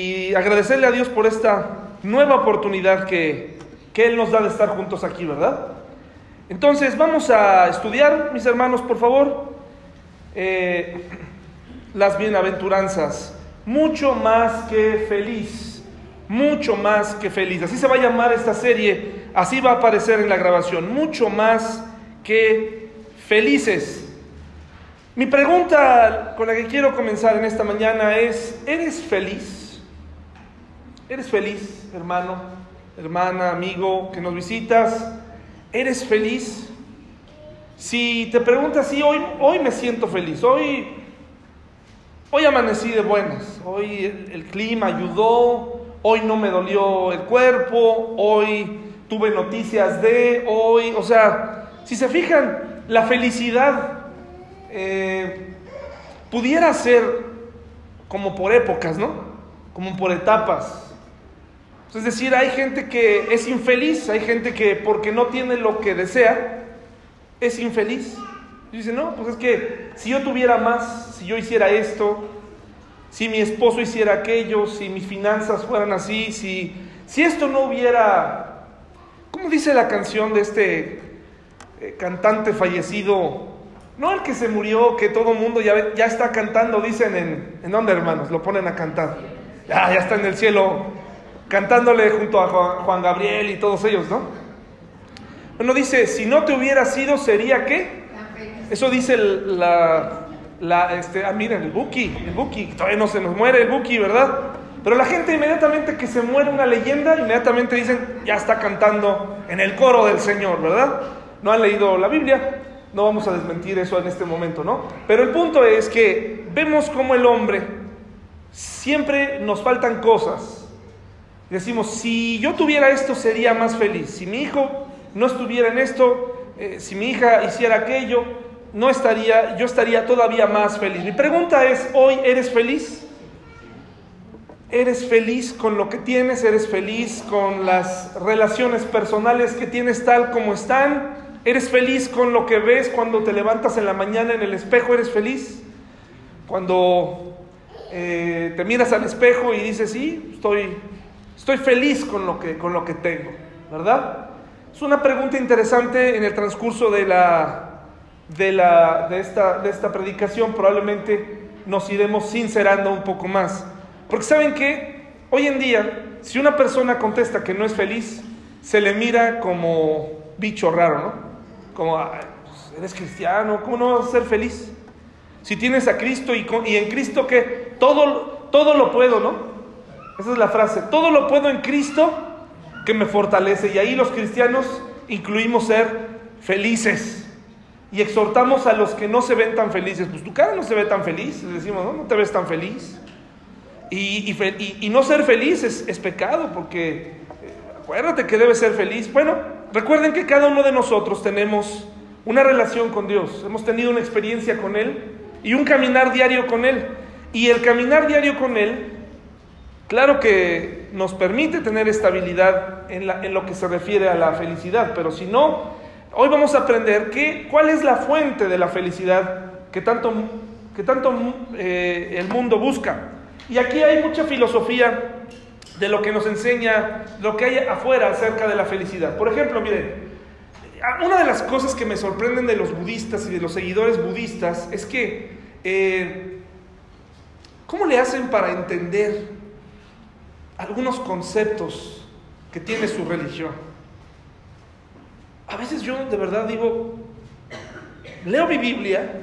y agradecerle a Dios por esta nueva oportunidad que, que Él nos da de estar juntos aquí, ¿verdad? Entonces vamos a estudiar, mis hermanos, por favor, eh, las bienaventuranzas. Mucho más que feliz, mucho más que feliz. Así se va a llamar esta serie, así va a aparecer en la grabación. Mucho más que felices. Mi pregunta con la que quiero comenzar en esta mañana es, ¿eres feliz? ¿Eres feliz, hermano, hermana, amigo que nos visitas? ¿Eres feliz? Si te preguntas si hoy, hoy me siento feliz, hoy, hoy amanecí de buenas, hoy el, el clima ayudó, hoy no me dolió el cuerpo, hoy tuve noticias de, hoy, o sea, si se fijan, la felicidad eh, pudiera ser como por épocas, ¿no? Como por etapas. Es decir, hay gente que es infeliz, hay gente que porque no tiene lo que desea, es infeliz. Y dice, no, pues es que si yo tuviera más, si yo hiciera esto, si mi esposo hiciera aquello, si mis finanzas fueran así, si, si esto no hubiera, ¿cómo dice la canción de este eh, cantante fallecido? No el que se murió, que todo el mundo ya, ya está cantando, dicen en, ¿en dónde hermanos? Lo ponen a cantar. Ya, ya está en el cielo cantándole junto a Juan Gabriel y todos ellos, ¿no? Bueno, dice, si no te hubiera sido, ¿sería qué? Eso dice la, la este, ah, miren, el Buki, el Buki, todavía no se nos muere el Buki, ¿verdad? Pero la gente inmediatamente que se muere una leyenda, inmediatamente dicen, ya está cantando en el coro del Señor, ¿verdad? No han leído la Biblia, no vamos a desmentir eso en este momento, ¿no? Pero el punto es que vemos como el hombre siempre nos faltan cosas, Decimos, si yo tuviera esto sería más feliz. Si mi hijo no estuviera en esto, eh, si mi hija hiciera aquello, no estaría, yo estaría todavía más feliz. Mi pregunta es, hoy eres feliz? ¿Eres feliz con lo que tienes? ¿Eres feliz con las relaciones personales que tienes tal como están? ¿Eres feliz con lo que ves cuando te levantas en la mañana en el espejo? ¿Eres feliz? Cuando eh, te miras al espejo y dices, sí, estoy Estoy feliz con lo que, con lo que tengo, ¿verdad? Es una pregunta interesante en el transcurso de, la, de, la, de, esta, de esta predicación. Probablemente nos iremos sincerando un poco más. Porque saben que hoy en día, si una persona contesta que no es feliz, se le mira como bicho raro, ¿no? Como, pues, eres cristiano, ¿cómo no vas a ser feliz? Si tienes a Cristo y, y en Cristo que todo, todo lo puedo, ¿no? Esa es la frase. Todo lo puedo en Cristo que me fortalece. Y ahí los cristianos incluimos ser felices. Y exhortamos a los que no se ven tan felices. Pues tu cara no se ve tan feliz. Decimos, no, no te ves tan feliz. Y, y, no ser feliz es, es pecado porque eh, acuérdate que debes ser feliz. Bueno, recuerden que cada uno de nosotros tenemos una relación con Dios. Hemos tenido una experiencia con Él y un caminar diario con Él. Y el caminar diario con Él Claro que nos permite tener estabilidad en, lo que se refiere a la felicidad, pero si no, hoy vamos a aprender que, cuál es la fuente de la felicidad que tanto, que tanto eh, el mundo busca. Y aquí hay mucha filosofía de lo que nos enseña, lo que hay afuera acerca de la felicidad. Por ejemplo, miren, una de las cosas que me sorprenden de los budistas y de los seguidores budistas es que, eh, ¿cómo le hacen para entender algunos conceptos que tiene su religión. A veces yo de verdad digo, leo mi Biblia,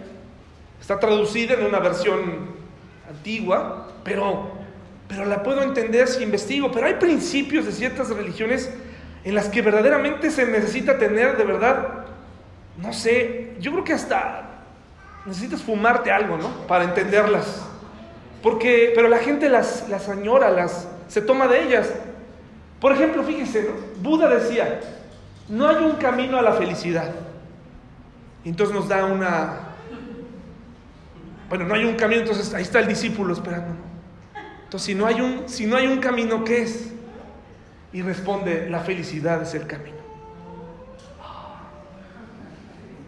está traducida en una versión antigua, pero, pero la puedo entender si investigo. Pero hay principios de ciertas religiones en las que verdaderamente se necesita tener de verdad, no sé, yo creo que hasta necesitas fumarte algo, ¿no? Para entenderlas. Porque, pero la gente las, las añora, las, se toma de ellas. Por ejemplo, fíjense, Buda decía, no hay un camino a la felicidad. entonces nos da una... Bueno, no hay un camino, entonces ahí está el discípulo esperando. Entonces, si no hay un, si no hay un camino, ¿qué es? Y responde, la felicidad es el camino.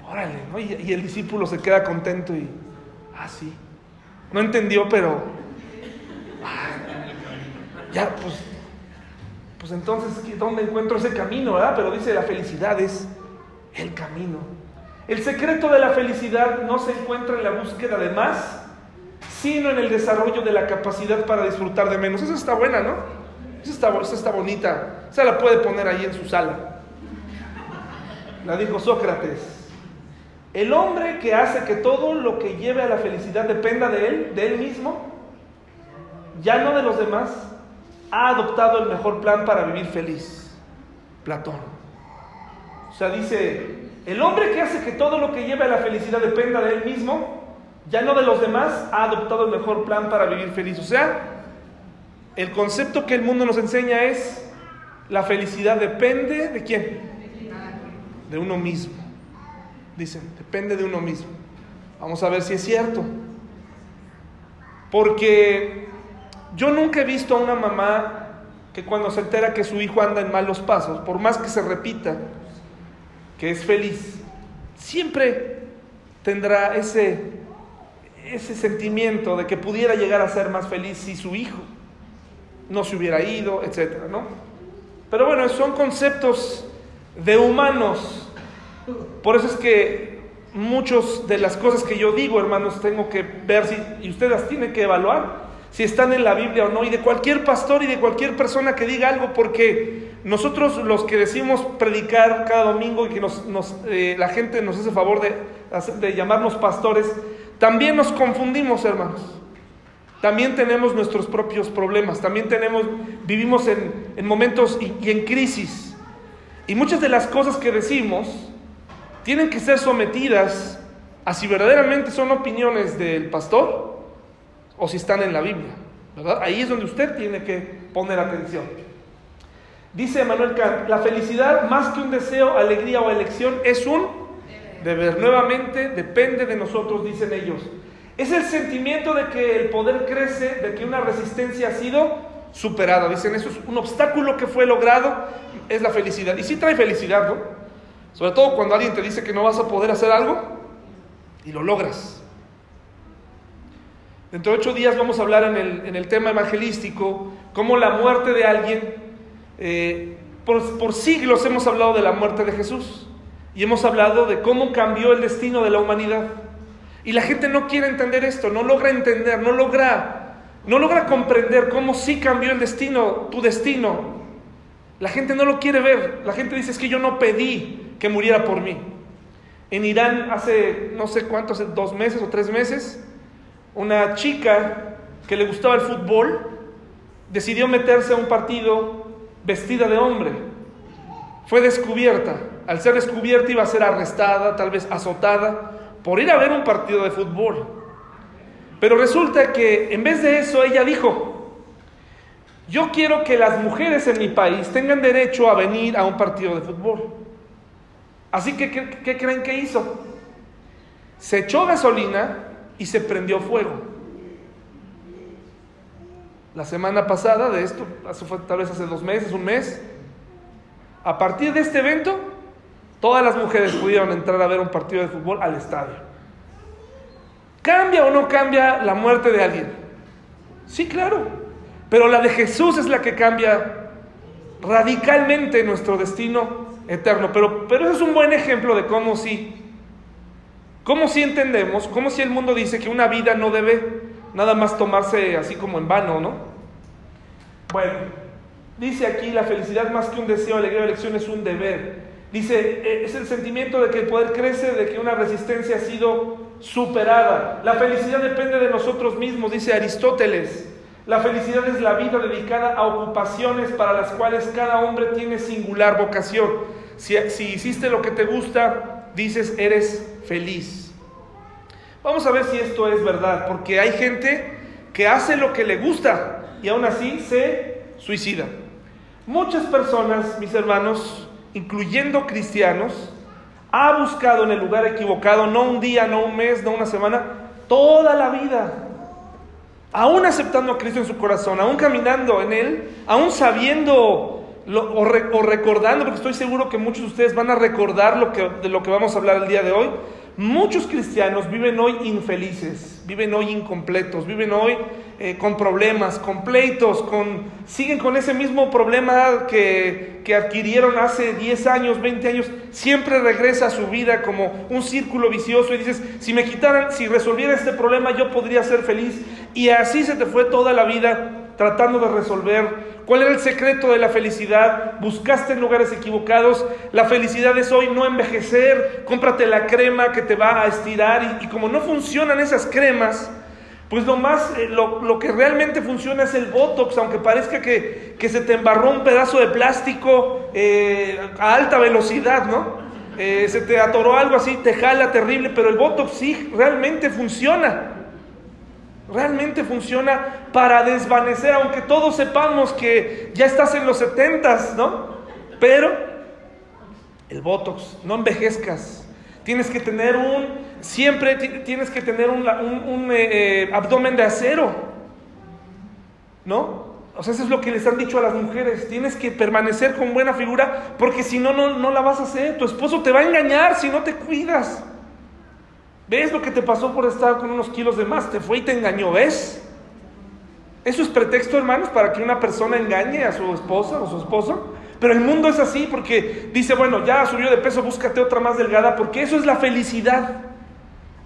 Órale, ¿no? Y, y el discípulo se queda contento y, ah, sí. No entendió, pero ya, pues, pues entonces, ¿dónde encuentro ese camino? ¿verdad? Pero dice, la felicidad es el camino. El secreto de la felicidad no se encuentra en la búsqueda de más, sino en el desarrollo de la capacidad para disfrutar de menos. Esa está buena, ¿no? Esa está, esa está bonita. Esa la puede poner ahí en su sala. La dijo Sócrates. El hombre que hace que todo lo que lleve a la felicidad dependa de él, de él mismo, ya no de los demás, ha adoptado el mejor plan para vivir feliz. Platón. O sea, dice, el hombre que hace que todo lo que lleve a la felicidad dependa de él mismo, ya no de los demás, ha adoptado el mejor plan para vivir feliz. O sea, el concepto que el mundo nos enseña es, la felicidad depende de quién? De uno mismo. Dicen, depende de uno mismo. Vamos a ver si es cierto. Porque yo nunca he visto a una mamá que cuando se entera que su hijo anda en malos pasos, por más que se repita que es feliz, siempre tendrá ese, ese sentimiento de que pudiera llegar a ser más feliz si su hijo no se hubiera ido, etcétera, ¿no? Pero bueno, son conceptos de humanos por eso es que muchas de las cosas que yo digo, hermanos, tengo que ver si, y ustedes tienen que evaluar, si están en la Biblia o no, y de cualquier pastor y de cualquier persona que diga algo, porque nosotros los que decimos predicar cada domingo y que eh, la gente nos hace favor de, llamarnos pastores, también nos confundimos, hermanos. También tenemos nuestros propios problemas, también tenemos, vivimos en, en momentos y, y en crisis. Y muchas de las cosas que decimos, tienen que ser sometidas a si verdaderamente son opiniones del pastor o si están en la Biblia. ¿verdad? Ahí es donde usted tiene que poner atención. Dice Manuel Kant, la felicidad más que un deseo, alegría o elección es un deber. Nuevamente depende de nosotros, dicen ellos. Es el sentimiento de que el poder crece, de que una resistencia ha sido superada. Dicen, eso es un obstáculo que fue logrado, es la felicidad. Y sí trae felicidad, ¿no? Sobre todo cuando alguien te dice que no vas a poder hacer algo y lo logras. Dentro de ocho días vamos a hablar en el, en el tema evangelístico, cómo la muerte de alguien, eh, por, siglos hemos hablado de la muerte de Jesús y hemos hablado de cómo cambió el destino de la humanidad. Y la gente no quiere entender esto, no logra entender, no logra, no logra comprender cómo sí cambió el destino, tu destino. La gente no lo quiere ver. La gente dice es que yo no pedí que muriera por mí. En Irán hace no sé cuántos, dos meses o tres meses, una chica que le gustaba el fútbol decidió meterse a un partido vestida de hombre. Fue descubierta. Al ser descubierta iba a ser arrestada, tal vez azotada, por ir a ver un partido de fútbol. Pero resulta que en vez de eso ella dijo, yo quiero que las mujeres en mi país tengan derecho a venir a un partido de fútbol. Así que, ¿qué, creen que hizo? Se echó gasolina y se prendió fuego. La semana pasada de esto, tal vez hace dos meses, un mes, a partir de este evento, todas las mujeres pudieron entrar a ver un partido de fútbol al estadio. ¿Cambia o no cambia la muerte de alguien? Sí, claro. Pero la de Jesús es la que cambia radicalmente nuestro destino eterno. Pero, pero eso es un buen ejemplo de cómo sí, cómo sí entendemos, cómo si el mundo dice que una vida no debe nada más tomarse así como en vano, ¿no? Bueno, dice aquí la felicidad más que un deseo, alegría o elección es un deber. Dice, eh, es el sentimiento de que el poder crece, de que una resistencia ha sido superada. La felicidad depende de nosotros mismos, dice Aristóteles. La felicidad es la vida dedicada a ocupaciones para las cuales cada hombre tiene singular vocación. Si, hiciste lo que te gusta, dices, eres feliz. Vamos a ver si esto es verdad, porque hay gente que hace lo que le gusta y aún así se suicida. Muchas personas, mis hermanos, incluyendo cristianos, ha buscado en el lugar equivocado, no un día, no un mes, no una semana, toda la vida aún aceptando a Cristo en su corazón, aún caminando en Él, aún sabiendo o, recordando, porque estoy seguro que muchos de ustedes van a recordar lo que, de lo que vamos a hablar el día de hoy, Muchos cristianos viven hoy infelices, viven hoy incompletos, viven hoy eh, con problemas, con pleitos, con, siguen con ese mismo problema que, que adquirieron hace 10 años, 20 años. Siempre regresa a su vida como un círculo vicioso y dices, si me quitaran, si resolviera este problema, yo podría ser feliz. Y así se te fue toda la vida tratando de resolver ¿Cuál era el secreto de la felicidad? Buscaste en lugares equivocados. La felicidad es hoy no envejecer. Cómprate la crema que te va a estirar. Y, como no funcionan esas cremas, pues lo más, eh, lo, que realmente funciona es el Botox, aunque parezca que, se te embarró un pedazo de plástico eh, a alta velocidad, ¿no? Eh, se te atoró algo así, te jala terrible, pero el Botox sí realmente funciona. Realmente funciona para desvanecer, aunque todos sepamos que ya estás en los setentas, ¿no? Pero el Botox, no envejezcas. Tienes que tener un, siempre tienes que tener un, eh, eh, abdomen de acero, ¿no? O sea, eso es lo que les han dicho a las mujeres. Tienes que permanecer con buena figura porque si no, no, no la vas a hacer. Tu esposo te va a engañar si no te cuidas. ¿Ves lo que te pasó por estar con unos kilos de más? Te fue y te engañó, ¿ves? Eso es pretexto, hermanos, para que una persona engañe a su esposa o su esposo. Pero el mundo es así porque dice, bueno, ya subió de peso, búscate otra más delgada, porque eso es la felicidad.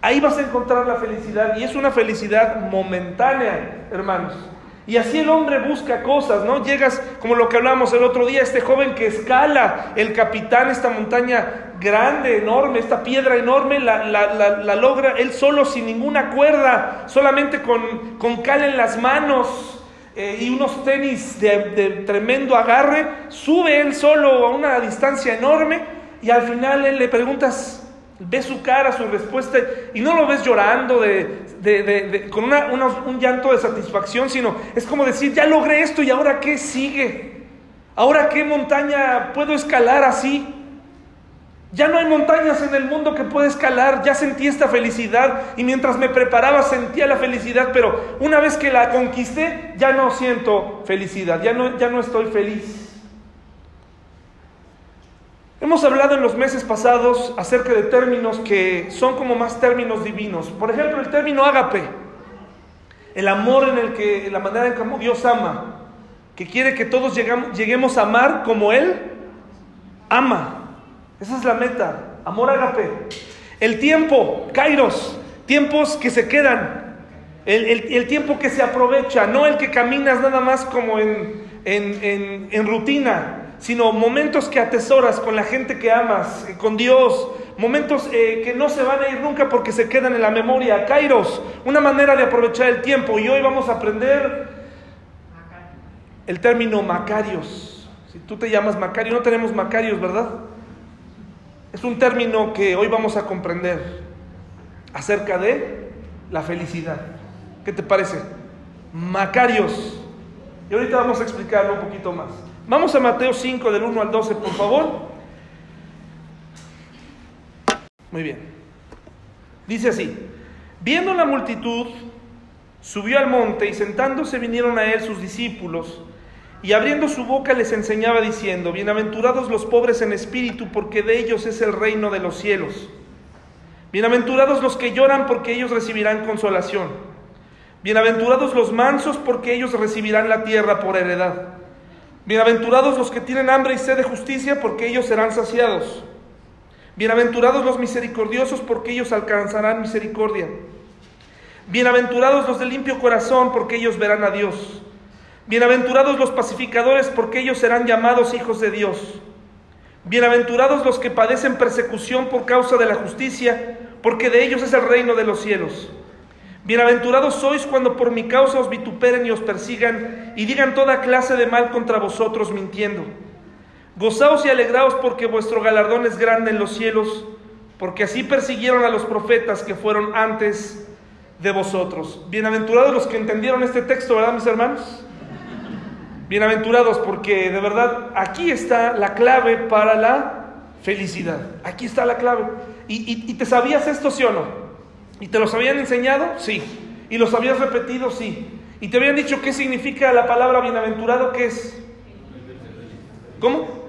Ahí vas a encontrar la felicidad y es una felicidad momentánea, hermanos. Y así el hombre busca cosas, ¿no? Llegas, como lo que hablamos el otro día, este joven que escala el capitán, esta montaña grande, enorme, esta piedra enorme, la, logra él solo, sin ninguna cuerda, solamente con, con cal en las manos eh, y unos tenis de, de tremendo agarre, sube él solo a una distancia enorme y al final él le preguntas, Ves su cara, su respuesta, y no lo ves llorando de, con un llanto de satisfacción, sino es como decir, ya logré esto y ahora qué sigue. Ahora qué montaña puedo escalar así. Ya no hay montañas en el mundo que pueda escalar, ya sentí esta felicidad y mientras me preparaba sentía la felicidad, pero una vez que la conquisté ya no siento felicidad, ya no, ya no estoy feliz. Hemos hablado en los meses pasados acerca de términos que son como más términos divinos. Por ejemplo, el término ágape, el amor en el que, la manera en que Dios ama, que quiere que todos lleguemos a amar como Él ama. Esa es la meta, amor ágape. El tiempo, kairos, tiempos que se quedan, el, tiempo que se aprovecha, no el que caminas nada más como en, en rutina, sino momentos que atesoras con la gente que amas, eh, con Dios, momentos eh, que no se van a ir nunca porque se quedan en la memoria. Kairos, una manera de aprovechar el tiempo. Y hoy vamos a aprender el término Macarios. Si tú te llamas Macario, no tenemos Macarios, ¿verdad? Es un término que hoy vamos a comprender acerca de la felicidad. ¿Qué te parece? Macarios. Y ahorita vamos a explicarlo un poquito más. Vamos a Mateo 5 del 1 al 12, por favor. Muy bien. Dice así, viendo la multitud, subió al monte y sentándose vinieron a él sus discípulos y abriendo su boca les enseñaba diciendo, bienaventurados los pobres en espíritu, porque de ellos es el reino de los cielos. Bienaventurados los que lloran, porque ellos recibirán consolación. Bienaventurados los mansos, porque ellos recibirán la tierra por heredad. Bienaventurados los que tienen hambre y sed de justicia, porque ellos serán saciados. Bienaventurados los misericordiosos, porque ellos alcanzarán misericordia. Bienaventurados los de limpio corazón, porque ellos verán a Dios. Bienaventurados los pacificadores, porque ellos serán llamados hijos de Dios. Bienaventurados los que padecen persecución por causa de la justicia, porque de ellos es el reino de los cielos. Bienaventurados sois cuando por mi causa os vituperen y os persigan y digan toda clase de mal contra vosotros mintiendo. Gozaos y alegraos porque vuestro galardón es grande en los cielos, porque así persiguieron a los profetas que fueron antes de vosotros. Bienaventurados los que entendieron este texto, ¿verdad, mis hermanos? Bienaventurados porque de verdad aquí está la clave para la felicidad. Aquí está la clave. ¿Y, y te sabías esto, sí o no? ¿Y te los habían enseñado? Sí. ¿Y los habías repetido? Sí. ¿Y te habían dicho qué significa la palabra bienaventurado? ¿Qué es? ¿Cómo?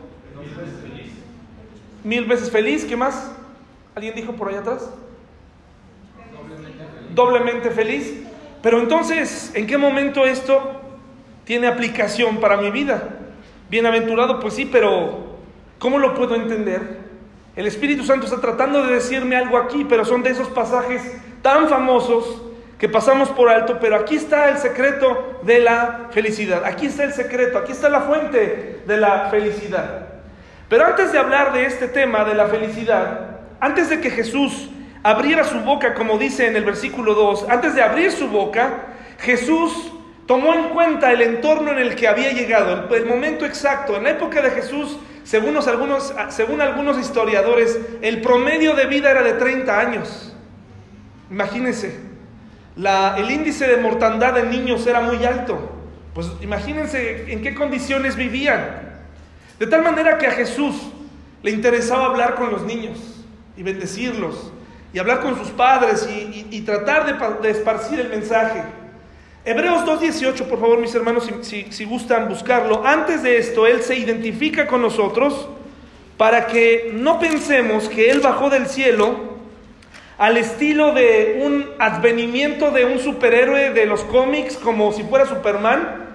Mil veces feliz. ¿Qué más? ¿Alguien dijo por allá atrás? doblemente feliz. Pero entonces, ¿en qué momento esto tiene aplicación para mi vida? Bienaventurado, pues sí, pero ¿cómo lo puedo entender? El Espíritu Santo está tratando de decirme algo aquí, pero son de esos pasajes tan famosos que pasamos por alto, pero aquí está el secreto de la felicidad, aquí está el secreto, aquí está la fuente de la felicidad. Pero antes de hablar de este tema de la felicidad, antes de que Jesús abriera su boca, como dice en el versículo 2, antes de abrir su boca, Jesús tomó en cuenta el entorno en el que había llegado, el, momento exacto. En la época de Jesús, según algunos, según algunos historiadores, el promedio de vida era de 30 años. Imagínense, el índice de mortandad en niños era muy alto. Pues imagínense en qué condiciones vivían. De tal manera que a Jesús le interesaba hablar con los niños y bendecirlos y hablar con sus padres y, tratar de, esparcir el mensaje. Hebreos 2.18, por favor, mis hermanos, si, gustan buscarlo. Antes de esto, Él se identifica con nosotros para que no pensemos que Él bajó del cielo al estilo de un advenimiento de un superhéroe de los cómics, como si fuera Superman,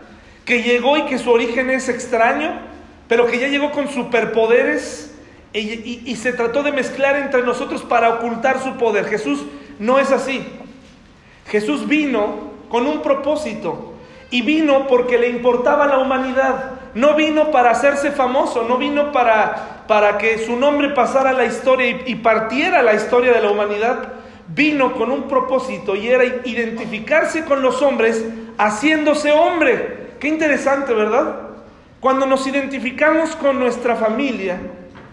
que llegó y que su origen es extraño, pero que ya llegó con superpoderes y, se trató de mezclar entre nosotros para ocultar su poder. Jesús no es así. Jesús vino con un propósito y vino porque le importaba la humanidad. No vino para hacerse famoso, no vino para, para que su nombre pasara a la historia y partiera la historia de la humanidad. Vino con un propósito y era identificarse con los hombres haciéndose hombre. Qué interesante, ¿verdad? Cuando nos identificamos con nuestra familia,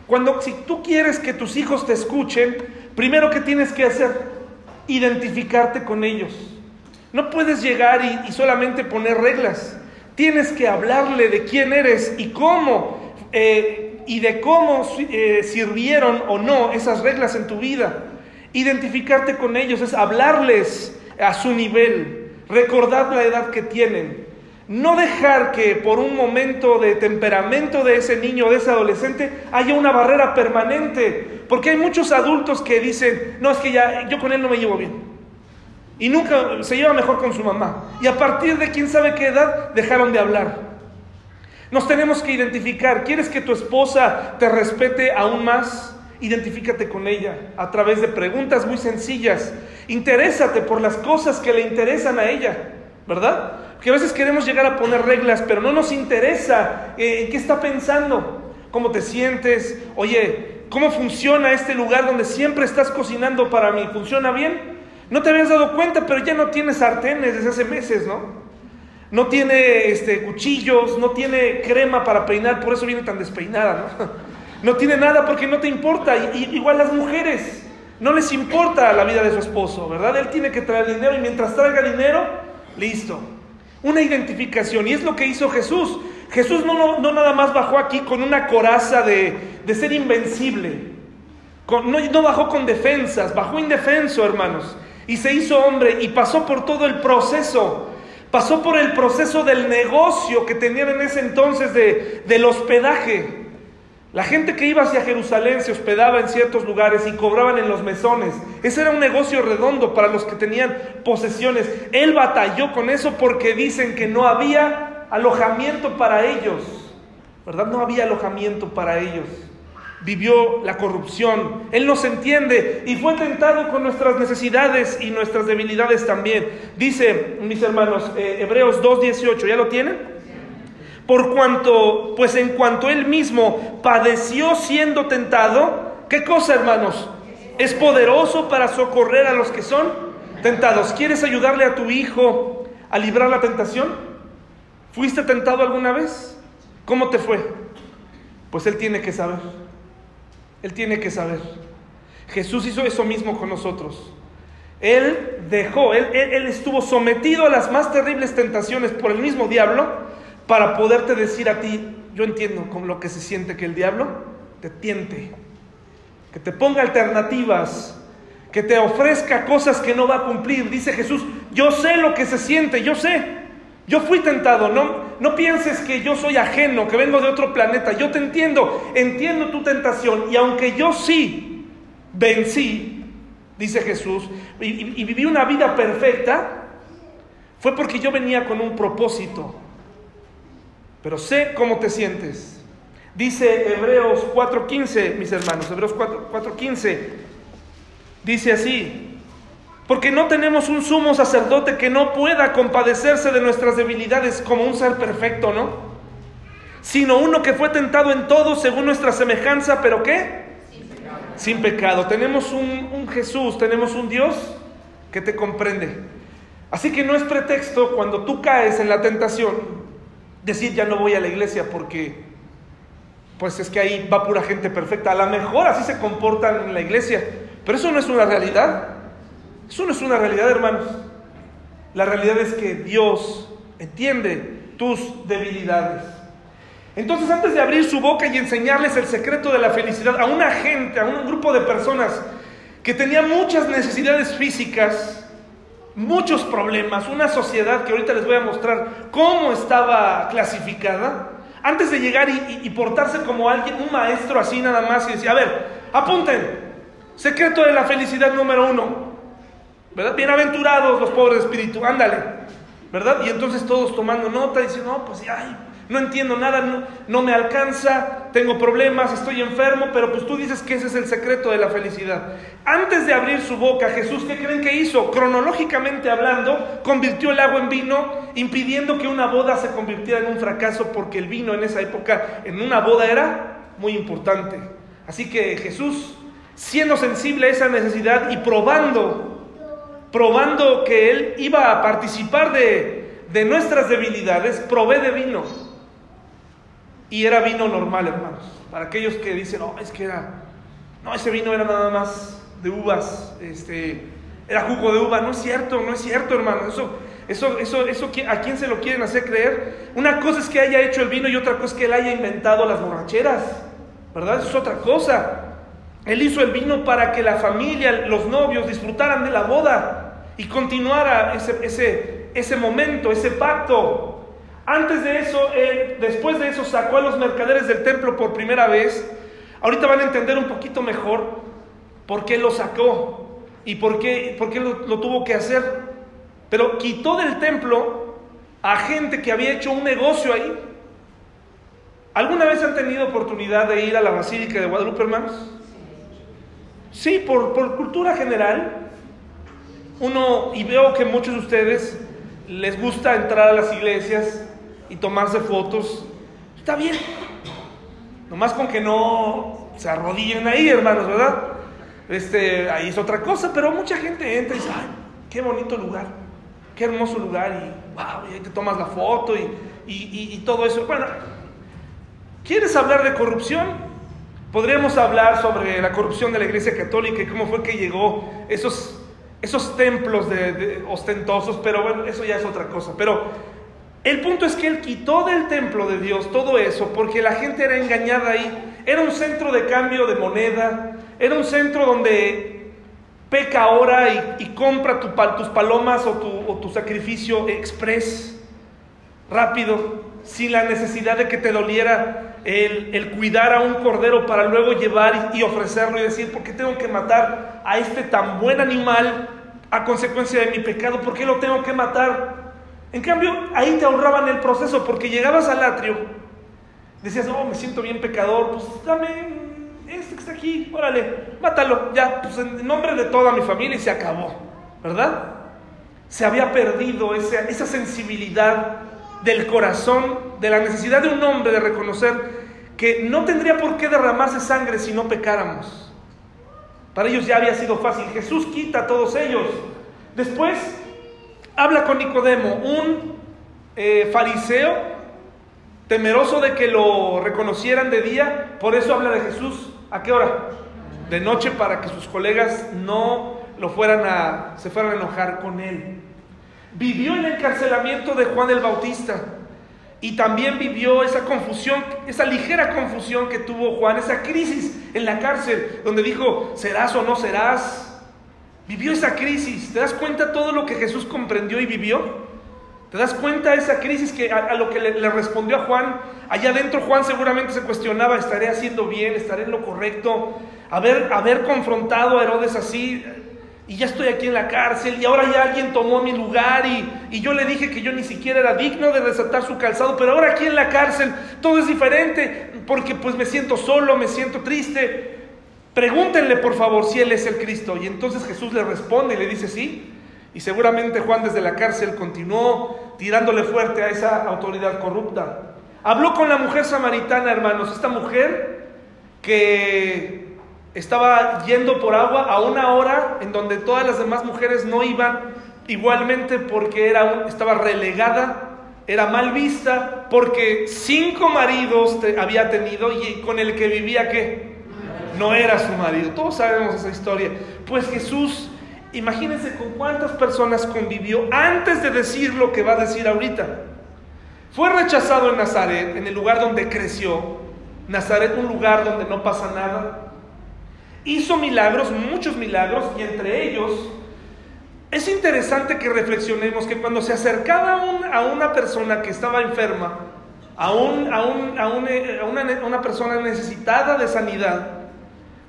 cuando si tú quieres que tus hijos te escuchen, primero que tienes que hacer, identificarte con ellos. No puedes llegar y, solamente poner reglas. Tienes que hablarle de quién eres y cómo, eh, y de cómo eh, sirvieron o no esas reglas en tu vida. Identificarte con ellos es hablarles a su nivel, recordar la edad que tienen, no dejar que por un momento de temperamento de ese niño de ese adolescente haya una barrera permanente. Porque hay muchos adultos que dicen, no, es que ya yo con él no me llevo bien. Y nunca se lleva mejor con su mamá. Y a partir de quién sabe qué edad dejaron de hablar. Nos tenemos que identificar. ¿Quieres que tu esposa te respete aún más? Identifícate con ella a través de preguntas muy sencillas. Interésate por las cosas que le interesan a ella, ¿verdad? Que a veces queremos llegar a poner reglas, pero no nos interesa eh, en qué está pensando, cómo te sientes, oye, cómo funciona este lugar donde siempre estás cocinando para mí, ¿funciona bien? No te habías dado cuenta, pero ya no tiene sartenes desde hace meses, ¿no? No tiene este, cuchillos, no tiene crema para peinar, por eso viene tan despeinada, ¿no? No tiene nada porque no te importa. Y, igual las mujeres, no les importa la vida de su esposo, ¿verdad? Él tiene que traer dinero y mientras traiga dinero, listo, una identificación. Y es lo que hizo Jesús. Jesús no, no, nada más bajó aquí con una coraza de, ser invencible. no, no bajó con defensas, bajó indefenso, hermanos. Y se hizo hombre y pasó por todo el proceso. Pasó por el proceso del negocio que tenían en ese entonces de, del hospedaje. La gente que iba hacia Jerusalén se hospedaba en ciertos lugares y cobraban en los mesones. Ese era un negocio redondo para los que tenían posesiones. Él batalló con eso porque dicen que no había alojamiento para ellos. ¿Verdad? No había alojamiento para ellos. Vivió la corrupción. Él nos entiende y fue tentado con nuestras necesidades y nuestras debilidades también. Dice, mis hermanos, eh, Hebreos 2.18, ¿ya lo tienen? Por cuanto, pues en cuanto él mismo padeció siendo tentado, ¿qué cosa, hermanos? Es poderoso para socorrer a los que son tentados. ¿Quieres ayudarle a tu hijo a librar la tentación? ¿Fuiste tentado alguna vez? ¿Cómo te fue? Pues él tiene que saber. Él tiene que saber. Jesús hizo eso mismo con nosotros. Él dejó, él, él, estuvo sometido a las más terribles tentaciones por el mismo diablo para poderte decir a ti, yo entiendo con lo que se siente que el diablo te tiente, que te ponga alternativas, que te ofrezca cosas que no va a cumplir. Dice Jesús, yo sé lo que se siente, yo sé. Yo fui tentado, no, no pienses que yo soy ajeno, que vengo de otro planeta. Yo te entiendo, entiendo tu tentación. Y aunque yo sí vencí, dice Jesús, y, viví una vida perfecta, fue porque yo venía con un propósito. Pero sé cómo te sientes. Dice Hebreos 4.15, mis hermanos, Hebreos 4.15, dice así, porque no tenemos un sumo sacerdote que no pueda compadecerse de nuestras debilidades como un ser perfecto, ¿no? Sino uno que fue tentado en todo según nuestra semejanza, pero ¿qué? Sin pecado. Tenemos un, un Jesús, tenemos un Dios que te comprende. Así que no es pretexto cuando tú caes en la tentación decir ya no voy a la iglesia porque pues es que ahí va pura gente perfecta. A lo mejor así se comportan en la iglesia, pero eso no es una realidad. Eso no es una realidad, hermanos. La realidad es que Dios entiende tus debilidades. Entonces, antes de abrir su boca y enseñarles el secreto de la felicidad a una gente, a un grupo de personas que tenía muchas necesidades físicas, muchos problemas, una sociedad que ahorita les voy a mostrar cómo estaba clasificada, antes de llegar y, portarse como alguien, un maestro así nada más y decir, a ver, apunten, secreto de la felicidad número uno, ¿verdad? Bienaventurados los pobres de espíritu, ándale, ¿verdad? Y entonces todos tomando nota diciendo, no, pues ay, no entiendo nada, no, no, me alcanza, tengo problemas, estoy enfermo, pero pues tú dices que ese es el secreto de la felicidad. Antes de abrir su boca, Jesús, ¿qué creen que hizo? Cronológicamente hablando, convirtió el agua en vino, impidiendo que una boda se convirtiera en un fracaso, porque el vino en esa época, en una boda, era muy importante. Así que Jesús, siendo sensible a esa necesidad y probando, probando que Él iba a participar de, de nuestras debilidades, provee de vino. Y era vino normal, hermanos. Para aquellos que dicen, no, es que era, no, ese vino era nada más de uvas, este, era jugo de uva. No es cierto, no es cierto, hermanos. Eso, eso, eso, eso, ¿a quién se lo quieren hacer creer? Una cosa es que haya hecho el vino y otra cosa es que él haya inventado las borracheras, ¿verdad? Eso es otra cosa. Él hizo el vino para que la familia, los novios disfrutaran de la boda y continuara ese, ese, ese momento, ese pacto. Antes de eso, después de eso, sacó a los mercaderes del templo por primera vez. Ahorita van a entender un poquito mejor por qué lo sacó y por qué, por qué lo, lo tuvo que hacer. Pero quitó del templo a gente que había hecho un negocio ahí. ¿Alguna vez han tenido oportunidad de ir a la Basílica de Guadalupe, hermanos? Sí, por, por cultura general. Uno, y veo que muchos de ustedes les gusta entrar a las iglesias y tomarse fotos, está bien. Nomás con que no se arrodillen ahí, hermanos, ¿verdad? Este, ahí es otra cosa, pero mucha gente entra y dice, ay, qué bonito lugar, qué hermoso lugar, y wow, y ahí te tomas la foto y, y, y todo eso. Bueno, ¿quieres hablar de corrupción? Podríamos hablar sobre la corrupción de la Iglesia Católica y cómo fue que llegó esos, esos templos de, ostentosos, pero bueno, eso ya es otra cosa. Pero el punto es que él quitó del templo de Dios todo eso porque la gente era engañada ahí. Era un centro de cambio de moneda, era un centro donde peca ahora y, compra tus palomas o tu, sacrificio express, rápido, sin la necesidad de que te doliera el, cuidar a un cordero para luego llevar y, ofrecerlo y decir, ¿por qué tengo que matar a este tan buen animal a consecuencia de mi pecado? ¿Por qué lo tengo que matar? En cambio, ahí te ahorraban el proceso porque llegabas al atrio, decías, oh, me siento bien pecador, pues dame este que está aquí, órale, mátalo, ya, pues en nombre de toda mi familia y se acabó, ¿verdad? Se había perdido esa sensibilidad del corazón, de la necesidad de un hombre de reconocer que no tendría por qué derramarse sangre si no pecáramos. Para ellos ya había sido fácil. Jesús quita a todos ellos. Después habla con Nicodemo, un eh, fariseo temeroso de que lo reconocieran de día, por eso habla de Jesús. ¿A qué hora? De noche para que sus colegas no lo fueran a, se fueran a enojar con él. Vivió el encarcelamiento de Juan el Bautista y también vivió esa confusión, esa ligera confusión que tuvo Juan, esa crisis en la cárcel, donde dijo, ¿serás o no serás? Vivió esa crisis. ¿Te das cuenta todo lo que Jesús comprendió y vivió? ¿Te das cuenta esa crisis que a, lo que le, respondió a Juan? Allá adentro Juan seguramente se cuestionaba, ¿estaré haciendo bien? ¿Estaré en lo correcto? Haber, haber confrontado a Herodes así, y ya estoy aquí en la cárcel y ahora ya alguien tomó mi lugar y, y, yo le dije que yo ni siquiera era digno de desatar su calzado, pero ahora aquí en la cárcel todo es diferente porque pues me siento solo, me siento triste. Pregúntenle por favor si Él es el Cristo. Y entonces Jesús le responde y le dice sí. Y seguramente Juan desde la cárcel continuó tirándole fuerte a esa autoridad corrupta. Habló con la mujer samaritana, hermanos, esta mujer que estaba yendo por agua a una hora en donde todas las demás mujeres no iban igualmente porque era estaba relegada, era mal vista, porque cinco maridos había tenido y con el que vivía que no era su marido. Todos sabemos esa historia. Pues Jesús, imagínense con cuántas personas convivió antes de decir lo que va a decir ahorita. Fue rechazado en Nazaret, en el lugar donde creció. Nazaret, un lugar donde no pasa nada hizo milagros, muchos milagros, y entre ellos es interesante que reflexionemos que cuando se acercaba a una persona que estaba enferma, a, una, una, persona necesitada de sanidad,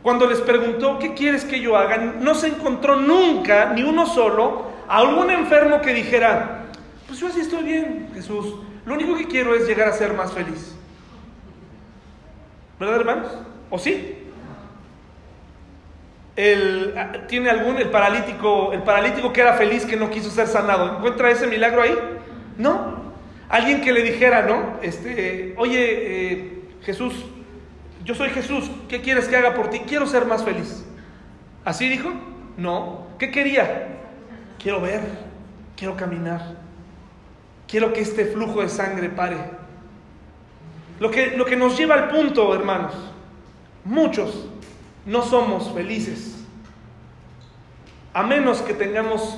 cuando les preguntó, ¿qué quieres que yo haga? No se encontró nunca, ni uno solo, a algún enfermo que dijera, pues yo así estoy bien, Jesús, lo único que quiero es llegar a ser más feliz. ¿Verdad, hermanos? ¿O sí? El, tiene algún, el paralítico, el paralítico que era feliz que no quiso ser sanado. ¿Encuentra ese milagro ahí? No. Alguien que le dijera, ¿no? Este, oye, eh, Jesús, yo soy Jesús, ¿qué quieres que haga por ti? Quiero ser más feliz. ¿Así dijo? No. ¿Qué quería? Quiero ver, quiero caminar, quiero que este flujo de sangre pare. Lo que, lo que nos lleva al punto, hermanos, muchos no somos felices. A menos que tengamos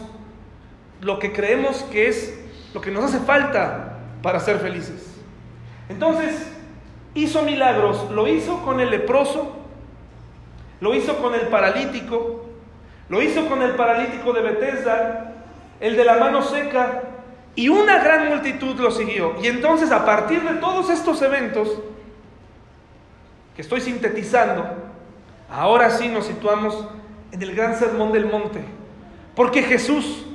lo que creemos que es lo que nos hace falta para ser felices. Entonces, hizo milagros, lo hizo con el leproso, lo hizo con el paralítico, lo hizo con el paralítico de Bethesda, el de la mano seca, y una gran multitud lo siguió. Y entonces, a partir de todos estos eventos que estoy sintetizando, Ahora sí nos situamos en el gran sermón del monte. Porque Jesús,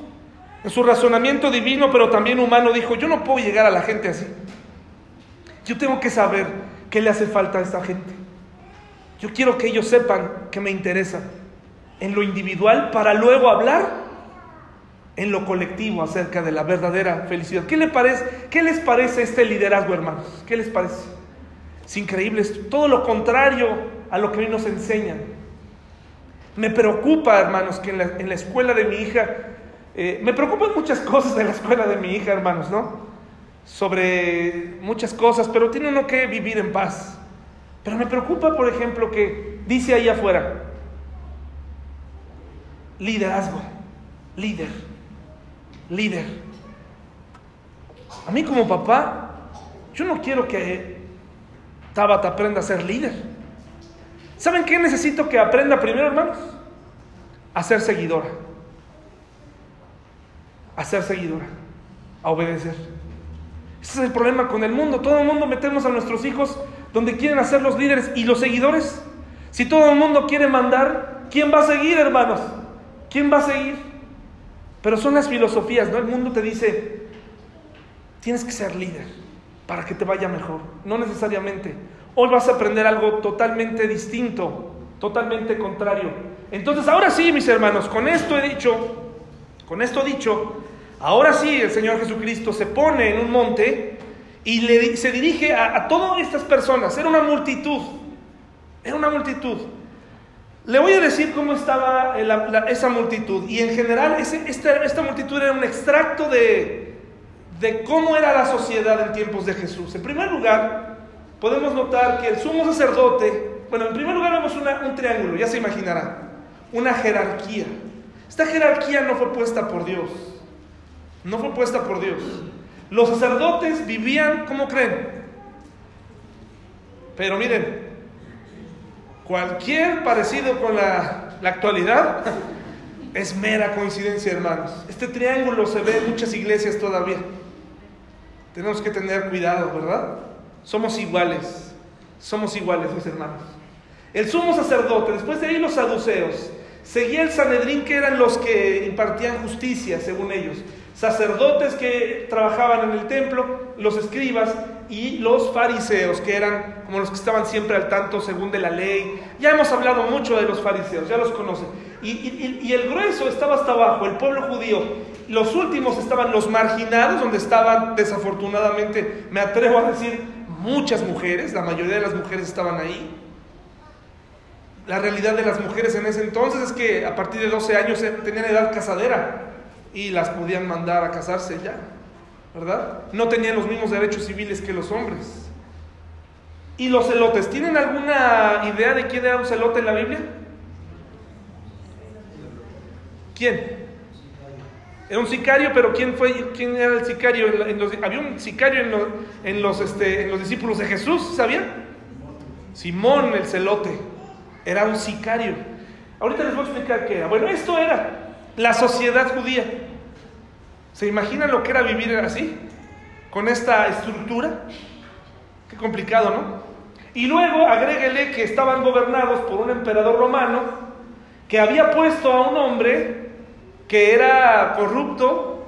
en su razonamiento divino, pero también humano, dijo, yo no puedo llegar a la gente así. Yo tengo que saber qué le hace falta a esta gente. Yo quiero que ellos sepan que me interesa en lo individual para luego hablar en lo colectivo acerca de la verdadera felicidad. ¿Qué, le parece, ¿Qué les parece este liderazgo, hermanos? ¿Qué les parece? Es increíble, es todo lo contrario a lo que hoy nos enseñan. Me preocupa, hermanos, que en la, escuela de mi hija, eh, me preocupan muchas cosas en la escuela de mi hija, hermanos, ¿no? Sobre muchas cosas, pero tiene uno que vivir en paz. Pero me preocupa, por ejemplo, que dice ahí afuera, liderazgo, líder, líder. A mí como papá, yo no quiero que Tabata aprenda a ser líder. ¿Saben qué necesito que aprenda primero, hermanos? A ser seguidora. A ser seguidora. A obedecer. Ese es el problema con el mundo. Todo el mundo metemos a nuestros hijos donde quieren hacer los líderes y los seguidores. Si todo el mundo quiere mandar, ¿quién va a seguir, hermanos? ¿Quién va a seguir? Pero son las filosofías, ¿no? El mundo te dice, tienes que ser líder para que te vaya mejor. No necesariamente. Hoy vas a aprender algo totalmente distinto, totalmente contrario. Entonces, ahora sí, mis hermanos, con esto he dicho, con esto dicho, ahora sí el Señor Jesucristo se pone en un monte y le, se dirige a, todas estas personas. Era una multitud, era una multitud. Le voy a decir cómo estaba esa multitud. Y en general, esta, esta multitud era un extracto de, de cómo era la sociedad en tiempos de Jesús. En primer lugar, podemos notar que el sumo sacerdote, bueno, en primer lugar vemos un triángulo, ya se imaginarán, una jerarquía. Esta jerarquía no fue puesta por Dios, no fue puesta por Dios. Los sacerdotes vivían, ¿cómo creen? Pero miren, cualquier parecido con la actualidad es mera coincidencia, hermanos. Este triángulo se ve en muchas iglesias todavía. Tenemos que tener cuidado, ¿verdad? Somos iguales, somos iguales, mis hermanos. El sumo sacerdote, después de ahí los saduceos, seguía el Sanedrín, que eran los que impartían justicia, según ellos. Sacerdotes que trabajaban en el templo, los escribas y los fariseos, que eran como los que estaban siempre al tanto según de la ley. Ya hemos hablado mucho de los fariseos, ya los conocen. Y, y el grueso estaba hasta abajo, el pueblo judío. Los últimos estaban los marginados, donde estaban desafortunadamente, me atrevo a decir, muchas mujeres, la mayoría de las mujeres estaban ahí. La realidad de las mujeres en ese entonces es que a partir de 12 años tenían edad casadera y las podían mandar a casarse ya, ¿verdad? No tenían los mismos derechos civiles que los hombres. ¿Y los celotes? ¿Tienen alguna idea de quién era un celote en la Biblia? ¿Quién? Era un sicario, pero ¿quién, fue, quién era el sicario? había un sicario en los, en, los, este, en los discípulos de Jesús, ¿sabían? Simón el celote, era un sicario. Ahorita les voy a explicar qué era. Bueno, esto era la sociedad judía. ¿Se imaginan lo que era vivir así? Con esta estructura. Qué complicado, ¿no? Y luego agréguele que estaban gobernados por un emperador romano que había puesto a un hombre que era corrupto,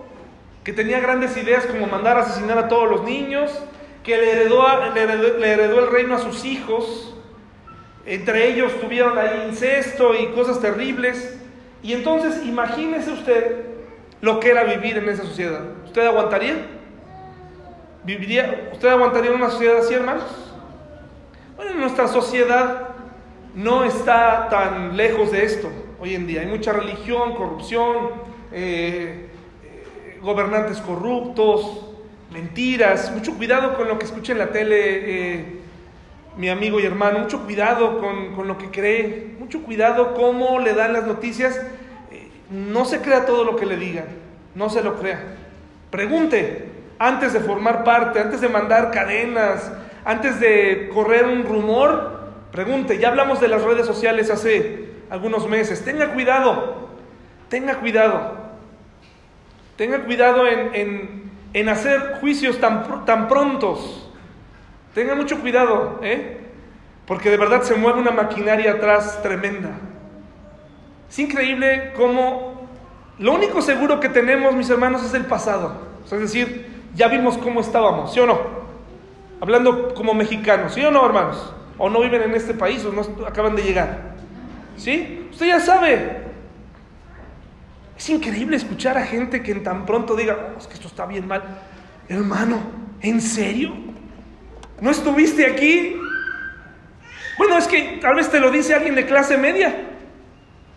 que tenía grandes ideas como mandar a asesinar a todos los niños, que le heredó, le heredó el reino a sus hijos, entre ellos tuvieron ahí incesto y cosas terribles. Y entonces imagínese usted lo que era vivir en esa sociedad. ¿Usted aguantaría? ¿Viviría? ¿Usted aguantaría en una sociedad así, hermanos? Bueno, nuestra sociedad no está tan lejos de esto hoy en día. Hay mucha religión, corrupción, eh, eh, gobernantes corruptos, mentiras. Mucho cuidado con lo que escucha en la tele eh, mi amigo y hermano. Mucho cuidado con, con, lo que cree. Mucho cuidado cómo le dan las noticias. no se crea todo lo que le digan. No se lo crea. Pregunte antes de formar parte, antes de mandar cadenas, antes de correr un rumor. Pregunte. Ya hablamos de las redes sociales hace algunos meses. Tenga cuidado, tenga cuidado. Tenga cuidado en, en, hacer juicios tan, tan prontos. Tenga mucho cuidado, ¿eh? porque de verdad se mueve una maquinaria atrás tremenda. Es increíble cómo lo único seguro que tenemos, mis hermanos, es el pasado. es decir, ya vimos cómo estábamos, ¿sí o no? Hablando como mexicanos, ¿sí o no, hermanos? O no viven en este país o no acaban de llegar. ¿Sí? Usted ya sabe. Es increíble escuchar a gente que tan pronto diga, oh, es que esto está bien mal. Hermano, ¿en serio? ¿No estuviste aquí? Bueno, es que tal vez te lo dice alguien de clase media,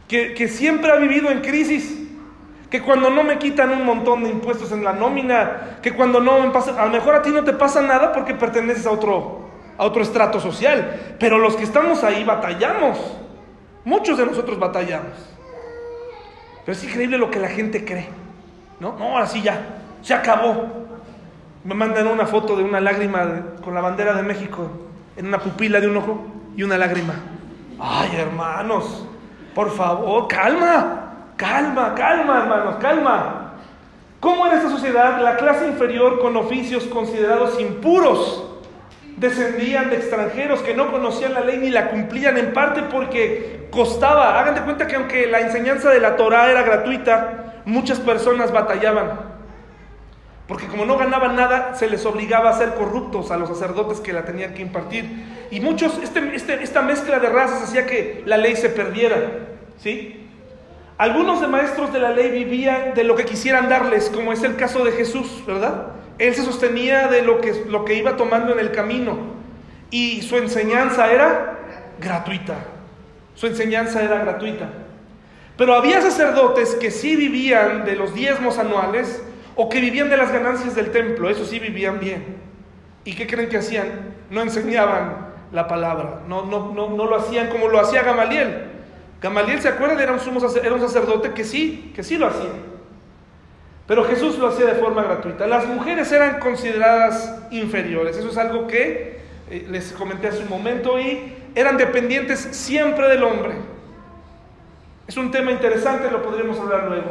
que, que siempre ha vivido en crisis, que cuando no me quitan un montón de impuestos en la nómina, que cuando no me pasa, a lo mejor a ti no te pasa nada porque perteneces a otro, a otro estrato social, pero los que estamos ahí batallamos. Muchos de nosotros batallamos. Pero es increíble lo que la gente cree. No, no, así ya, se acabó. Me mandan una foto de una lágrima con la bandera de México en una pupila de un ojo y una lágrima. Ay, hermanos, por favor, calma, calma, calma, hermanos, calma. ¿Cómo en esta sociedad la clase inferior con oficios considerados impuros descendían de extranjeros que no conocían la ley ni la cumplían en parte porque costaba. Hagan de cuenta que aunque la enseñanza de la Torah era gratuita, muchas personas batallaban. Porque como no ganaban nada, se les obligaba a ser corruptos a los sacerdotes que la tenían que impartir. Y muchos, este, este, esta mezcla de razas hacía que la ley se perdiera. ¿Sí? Algunos de maestros de la ley vivían de lo que quisieran darles, como es el caso de Jesús, ¿verdad? Él se sostenía de lo que, lo que iba tomando en el camino y su enseñanza era gratuita. Su enseñanza era gratuita. Pero había sacerdotes que sí vivían de los diezmos anuales o que vivían de las ganancias del templo, eso sí vivían bien. ¿Y qué creen que hacían? No enseñaban la palabra, no, no, no, no lo hacían como lo hacía Gamaliel. Gamaliel, ¿se acuerdan? Era un, sumo, era un sacerdote que sí, que sí lo hacía. Pero Jesús lo hacía de forma gratuita. Las mujeres eran consideradas inferiores. Eso es algo que eh, les comenté hace un momento y eran dependientes siempre del hombre. Es un tema interesante, lo podremos hablar luego.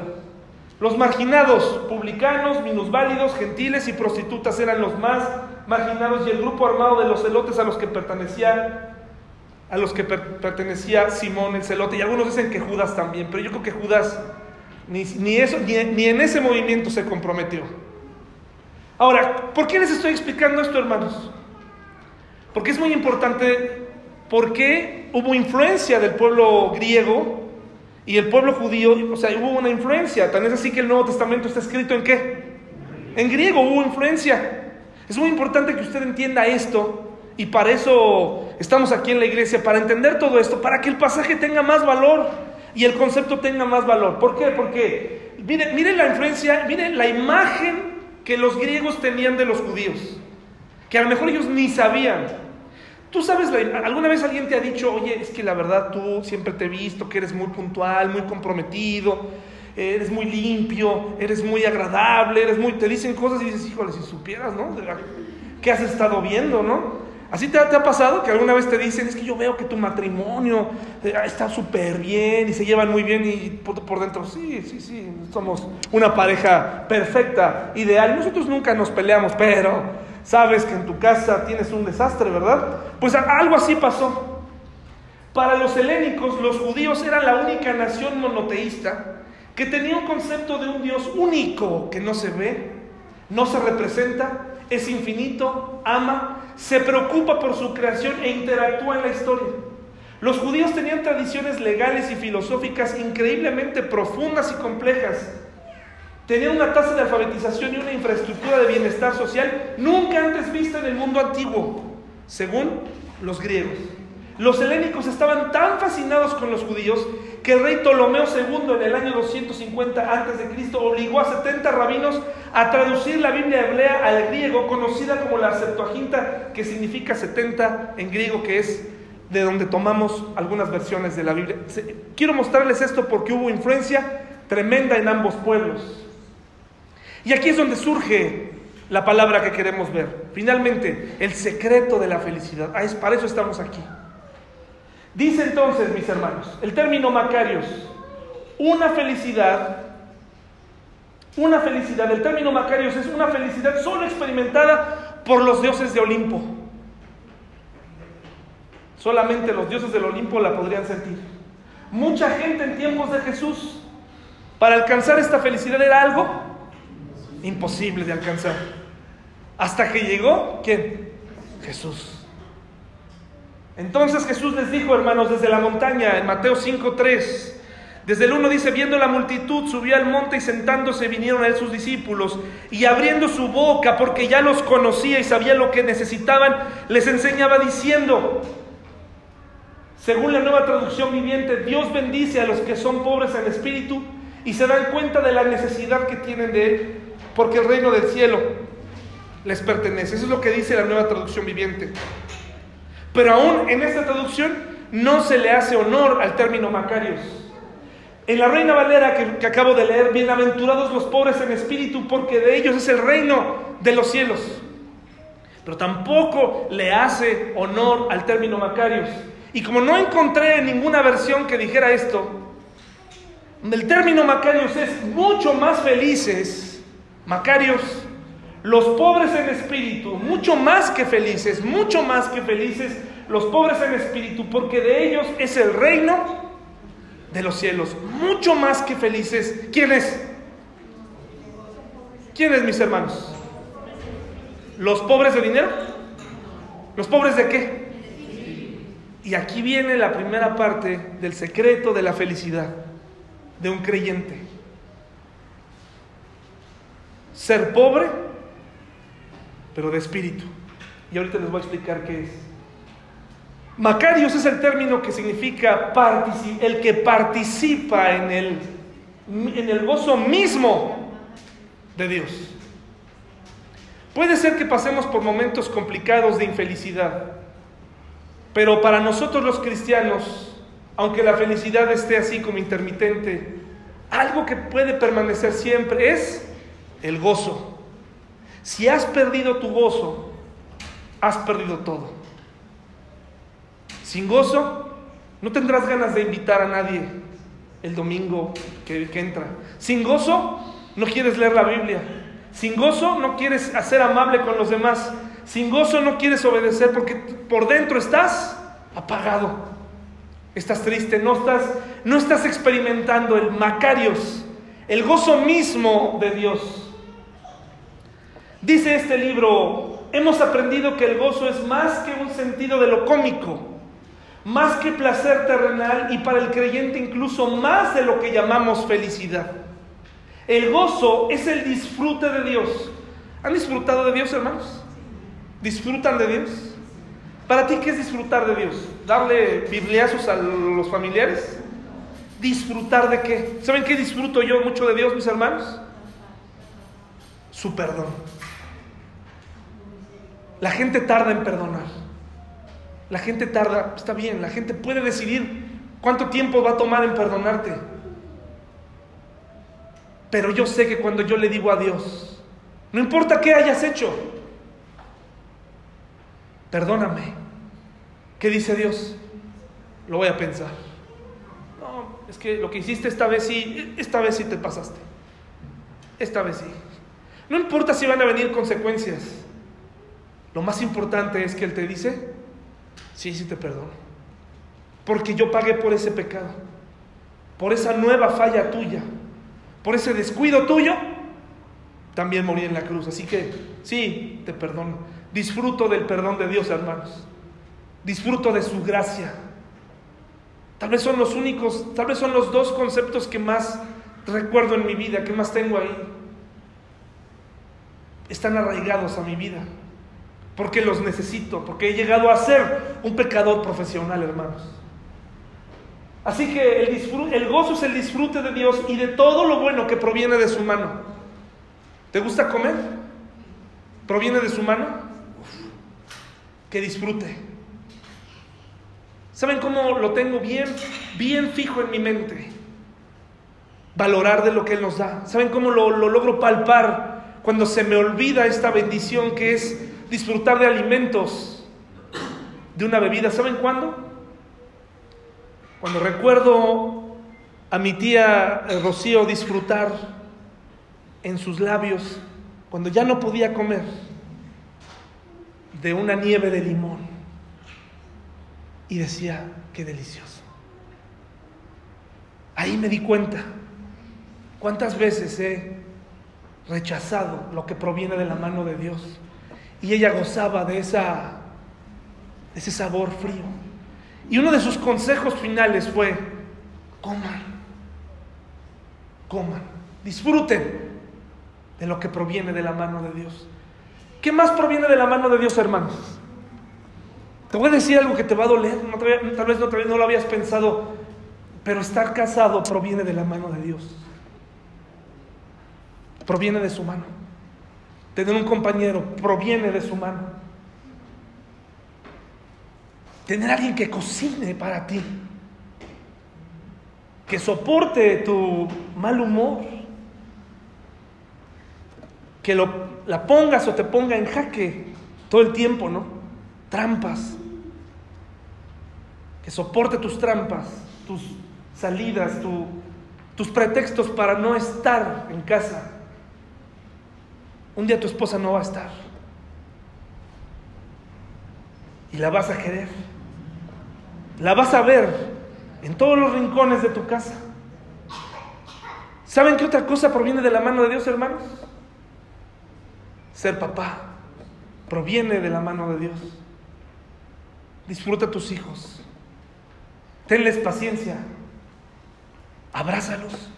Los marginados, publicanos, minusválidos, gentiles y prostitutas eran los más marginados y el grupo armado de los celotes a los que pertenecía a los que pertenecía Simón el celote, y algunos dicen que Judas también, pero yo creo que Judas ni, ni eso, ni, ni en ese movimiento se comprometió. Ahora, ¿por qué les estoy explicando esto, hermanos? Porque es muy importante, porque hubo influencia del pueblo griego y el pueblo judío, o sea, hubo una influencia. Tan es así que el Nuevo Testamento está escrito en qué? En griego hubo influencia. Es muy importante que usted entienda esto y para eso estamos aquí en la iglesia, para entender todo esto, para que el pasaje tenga más valor y el concepto tenga más valor. ¿Por qué? Porque miren, la influencia, miren la imagen que los griegos tenían de los judíos, que a lo mejor ellos ni sabían. Tú sabes, alguna vez alguien te ha dicho, oye, es que la verdad tú siempre te he visto que eres muy puntual, muy comprometido, eres muy limpio, eres muy agradable, eres muy... Te dicen cosas y dices, híjole, si supieras, ¿no? ¿Qué has estado viendo, no? ¿Así te, ha pasado que alguna vez te dicen, es que yo veo que tu matrimonio eh, está súper bien y se llevan muy bien y por, por, dentro, sí, sí, sí, somos una pareja perfecta, ideal. Nosotros nunca nos peleamos, pero sabes que en tu casa tienes un desastre, ¿verdad? Pues algo así pasó. Para los helénicos, los judíos eran la única nación monoteísta que tenía un concepto de un Dios único que no se ve, no se representa, es infinito, ama, se preocupa por su creación e interactúa en la historia. Los judíos tenían tradiciones legales y filosóficas increíblemente profundas y complejas Tenía una tasa de alfabetización y una infraestructura de bienestar social nunca antes vista en el mundo antiguo, según los griegos. Los helénicos estaban tan fascinados con los judíos que el rey Ptolomeo II en el año 250 a.C. obligó a 70 rabinos a traducir la Biblia hebrea al griego, conocida como la Septuaginta, que significa 70 en griego, que es de donde tomamos algunas versiones de la Biblia. Quiero mostrarles esto porque hubo influencia tremenda en ambos pueblos. Y aquí es donde surge la palabra que queremos ver. Finalmente, el secreto de la felicidad. Ah, para eso estamos aquí. Dice entonces, mis hermanos, el término Macarios, una felicidad, una felicidad, el término Macarios es una felicidad solo experimentada por los dioses de Olimpo. Solamente los dioses del Olimpo la podrían sentir. Mucha gente en tiempos de Jesús, para alcanzar esta felicidad era algo imposible de alcanzar. Hasta que llegó, ¿quién? Jesús. Entonces Jesús les dijo, hermanos, desde la montaña, en Mateo 5.3, desde el 1 dice, viendo la multitud, subió al monte y sentándose vinieron a él sus discípulos, y abriendo su boca, porque ya los conocía y sabía lo que necesitaban, les enseñaba diciendo, según la nueva traducción viviente, Dios bendice a los que son pobres en espíritu y se dan cuenta de la necesidad que tienen de Él porque el reino del cielo les pertenece. Eso es lo que dice la nueva traducción viviente. Pero aún en esta traducción no se le hace honor al término Macarios. En la Reina Valera que, acabo de leer, bienaventurados los pobres en espíritu, porque de ellos es el reino de los cielos. Pero tampoco le hace honor al término Macarios. Y como no encontré ninguna versión que dijera esto, el término Macarios es mucho más felices Macarios, los pobres en espíritu, mucho más que felices, mucho más que felices, los pobres en espíritu, porque de ellos es el reino de los cielos, mucho más que felices. ¿Quién es? ¿Quiénes, mis hermanos? ¿Los pobres de dinero? ¿Los pobres de qué? Y aquí viene la primera parte del secreto de la felicidad de un creyente ser pobre, pero de espíritu. Y ahorita les voy a explicar qué es. Macarios es el término que significa el que participa en el, en el gozo mismo de Dios. Puede ser que pasemos por momentos complicados de infelicidad, pero para nosotros los cristianos, aunque la felicidad esté así como intermitente, algo que puede permanecer siempre es el gozo. Si has perdido tu gozo, has perdido todo. Sin gozo, no tendrás ganas de invitar a nadie el domingo que, entra. Sin gozo, no quieres leer la Biblia. Sin gozo, no quieres hacer amable con los demás. Sin gozo, no quieres obedecer porque por dentro estás apagado. Estás triste, no estás, no estás experimentando el Macarios, el gozo mismo de Dios. Dice este libro, hemos aprendido que el gozo es más que un sentido de lo cómico, más que placer terrenal y para el creyente incluso más de lo que llamamos felicidad. El gozo es el disfrute de Dios. ¿Han disfrutado de Dios, hermanos? ¿Disfrutan de Dios? ¿Para ti qué es disfrutar de Dios? ¿Darle bibliazos a los familiares? ¿Disfrutar de qué? ¿Saben qué disfruto yo mucho de Dios, mis hermanos? Su perdón. La gente tarda en perdonar. La gente tarda, está bien, la gente puede decidir cuánto tiempo va a tomar en perdonarte. Pero yo sé que cuando yo le digo a Dios, no importa qué hayas hecho, perdóname. ¿Qué dice Dios? Lo voy a pensar. No, es que lo que hiciste esta vez sí, esta vez sí te pasaste. Esta vez sí. No importa si van a venir consecuencias. Lo más importante es que Él te dice, sí, sí te perdono. Porque yo pagué por ese pecado. Por esa nueva falla tuya. Por ese descuido tuyo. También morí en la cruz. Así que sí, te perdono. Disfruto del perdón de Dios, hermanos. Disfruto de su gracia. Tal vez son los únicos, tal vez son los dos conceptos que más recuerdo en mi vida, que más tengo ahí. Están arraigados a mi vida. Porque los necesito, porque he llegado a ser un pecador profesional, hermanos. Así que el, gozo es el disfrute de Dios y de todo lo bueno que proviene de su mano. ¿Te gusta comer? ¿Proviene de su mano? que disfrute. ¿Saben cómo lo tengo bien, bien fijo en mi mente? Valorar de lo que Él nos da. ¿Saben cómo lo logro palpar cuando se me olvida esta bendición que es disfrutar de alimentos, de una bebida? ¿Saben cuándo? Cuando recuerdo a mi tía eh, Rocío disfrutar en sus labios, cuando ya no podía comer de una nieve de limón y decía, qué delicioso. Ahí me di cuenta cuántas veces he rechazado lo que proviene de la mano de Dios y ella gozaba de esa ese sabor frío. Y uno de sus consejos finales fue, coman, coman, disfruten de lo que proviene de la mano de Dios. ¿Qué más proviene de la mano de Dios, hermanos? Te voy a decir algo que te va a doler, tal vez no, no lo habías pensado, pero estar casado proviene de la mano de Dios. Proviene de su mano. Tener un compañero proviene de su mano. Tener alguien que cocine para ti, que soporte tu mal humor, que lo la pongas o te ponga en jaque todo el tiempo, ¿no? Trampas. Que soporte tus trampas, tus salidas, tus pretextos para no estar en casa. Un día tu esposa no va a estar. Y la vas a querer. La vas a ver en todos los rincones de tu casa. ¿Saben qué otra cosa proviene de la mano de Dios, hermanos? Ser papá proviene de la mano de Dios. Disfruta a tus hijos. Tenles paciencia. Abrázalos.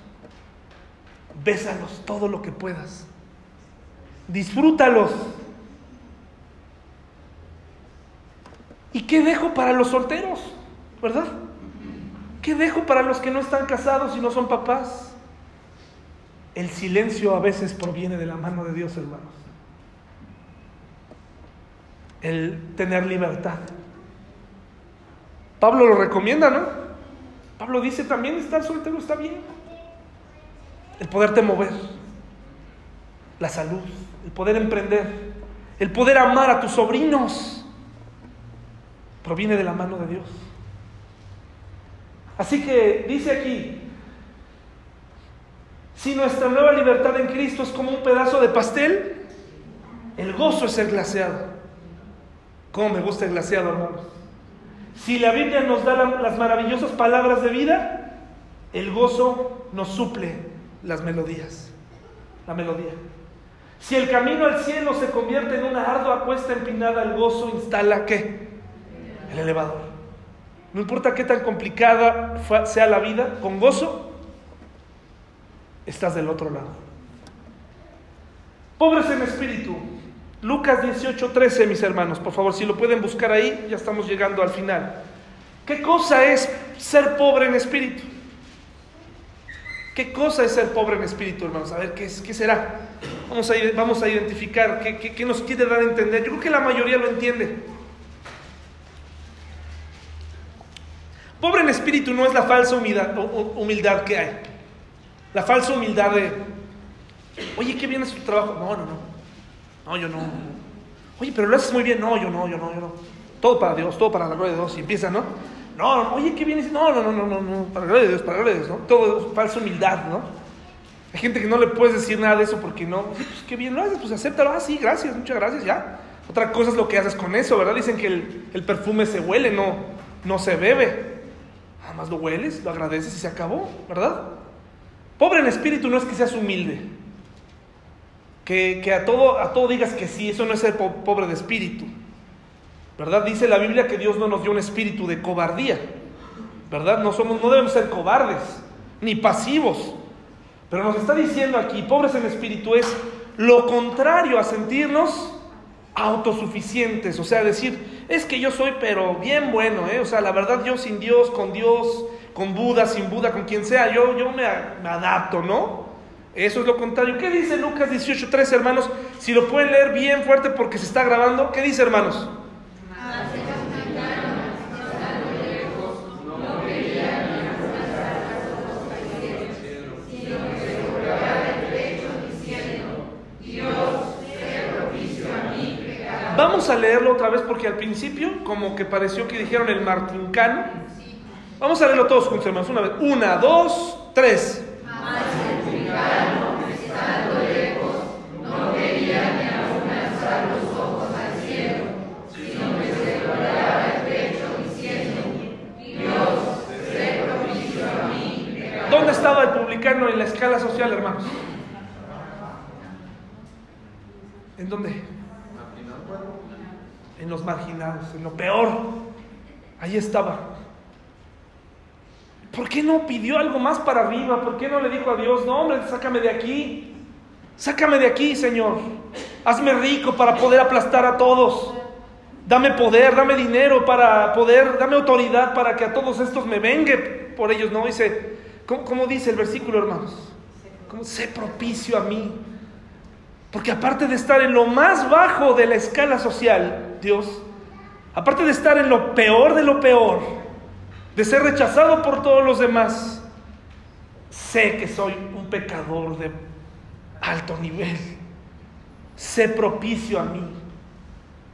Bésalos todo lo que puedas. Disfrútalos. ¿Y qué dejo para los solteros? ¿Verdad? ¿Qué dejo para los que no están casados y no son papás? El silencio a veces proviene de la mano de Dios, hermanos el tener libertad. Pablo lo recomienda, ¿no? Pablo dice también estar soltero está bien. El poderte mover, la salud, el poder emprender, el poder amar a tus sobrinos, proviene de la mano de Dios. Así que dice aquí, si nuestra nueva libertad en Cristo es como un pedazo de pastel, el gozo es el glaseado. ¿Cómo me gusta el glaseado, hermanos? Si la Biblia nos da las maravillosas palabras de vida, el gozo nos suple las melodías, la melodía. Si el camino al cielo se convierte en una ardua cuesta empinada, el gozo instala qué? El elevador. No importa qué tan complicada sea la vida, con gozo estás del otro lado. Pobres en espíritu. Lucas 18, 13, mis hermanos, por favor, si lo pueden buscar ahí, ya estamos llegando al final. ¿Qué cosa es ser pobre en espíritu? ¿Qué cosa es ser pobre en espíritu, hermanos? A ver, ¿qué, qué será? Vamos a, vamos a identificar qué, qué nos quiere dar a entender. Yo creo que la mayoría lo entiende. Pobre en espíritu no es la falsa humildad, humildad que hay. La falsa humildad de, oye, qué bien es tu trabajo. No, no, no. No, yo no. Oye, pero lo haces muy bien. No, yo no, yo no, yo no. Todo para Dios, todo para la gloria de Dios. Y empieza, ¿no? No, oye, qué bien. No, no, no, no, no, no. Para gloria de Dios, para gloria de Dios, ¿no? Todo es falsa humildad, ¿no? Hay gente que no le puedes decir nada de eso porque no. pues qué bien lo haces, pues acéptalo. Ah, sí, gracias, muchas gracias, ya. Otra cosa es lo que haces con eso, ¿verdad? Dicen que el, perfume se huele, no, no se bebe. Nada más lo hueles, lo agradeces y se acabó, ¿verdad? Pobre en espíritu no es que seas humilde. Que, que a, todo, a todo digas que sí, eso no es ser pobre de espíritu. ¿Verdad? Dice la Biblia que Dios no nos dio un espíritu de cobardía. ¿Verdad? No, somos, no debemos ser cobardes, ni pasivos. Pero nos está diciendo aquí, pobres en espíritu, es lo contrario a sentirnos autosuficientes. O sea, decir, es que yo soy pero bien bueno, ¿eh? O sea, la verdad yo sin Dios, con Dios, con Buda, sin Buda, con quien sea, yo, yo me, me adapto, ¿no? Eso es lo contrario. ¿Qué dice Lucas 18.3, hermanos? Si lo pueden leer bien fuerte porque se está grabando. ¿Qué dice, hermanos? Vamos a leerlo otra vez porque al principio como que pareció que dijeron el martincano. Vamos a leerlo todos juntos, hermanos. Una vez. Una, dos, tres. ¿Dónde estaba el publicano en la escala social, hermanos? ¿En dónde? Marginados, en lo peor. Ahí estaba. ¿Por qué no pidió algo más para arriba? ¿Por qué no le dijo a Dios, no hombre, sácame de aquí? Sácame de aquí, Señor. Hazme rico para poder aplastar a todos. Dame poder, dame dinero para poder, dame autoridad para que a todos estos me vengue por ellos. No, dice, ¿cómo, dice el versículo, hermanos? ¿Cómo sé propicio a mí? Porque aparte de estar en lo más bajo de la escala social, Dios, aparte de estar en lo peor de lo peor, de ser rechazado por todos los demás, sé que soy un pecador de alto nivel. Sé propicio a mí.